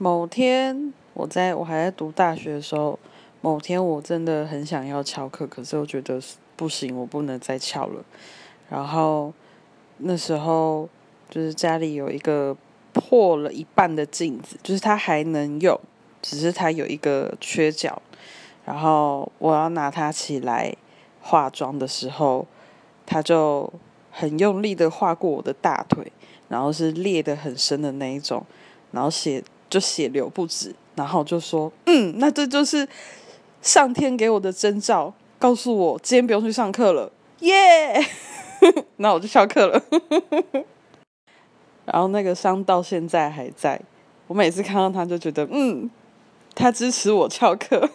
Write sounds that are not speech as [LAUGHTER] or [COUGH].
某天，我在我还在读大学的时候，某天我真的很想要翘课，可是我觉得不行，我不能再翘了。然后那时候就是家里有一个破了一半的镜子，就是它还能用，只是它有一个缺角。然后我要拿它起来化妆的时候，它就很用力的划过我的大腿，然后是裂的很深的那一种，然后血就血流不止。然后就说：“嗯，那这就是上天给我的征兆，告诉我今天不用去上课了，耶！” [LAUGHS] 那我就翘课了。[LAUGHS] 然后那个伤到现在还在，我每次看到他就觉得，嗯，他支持我翘课。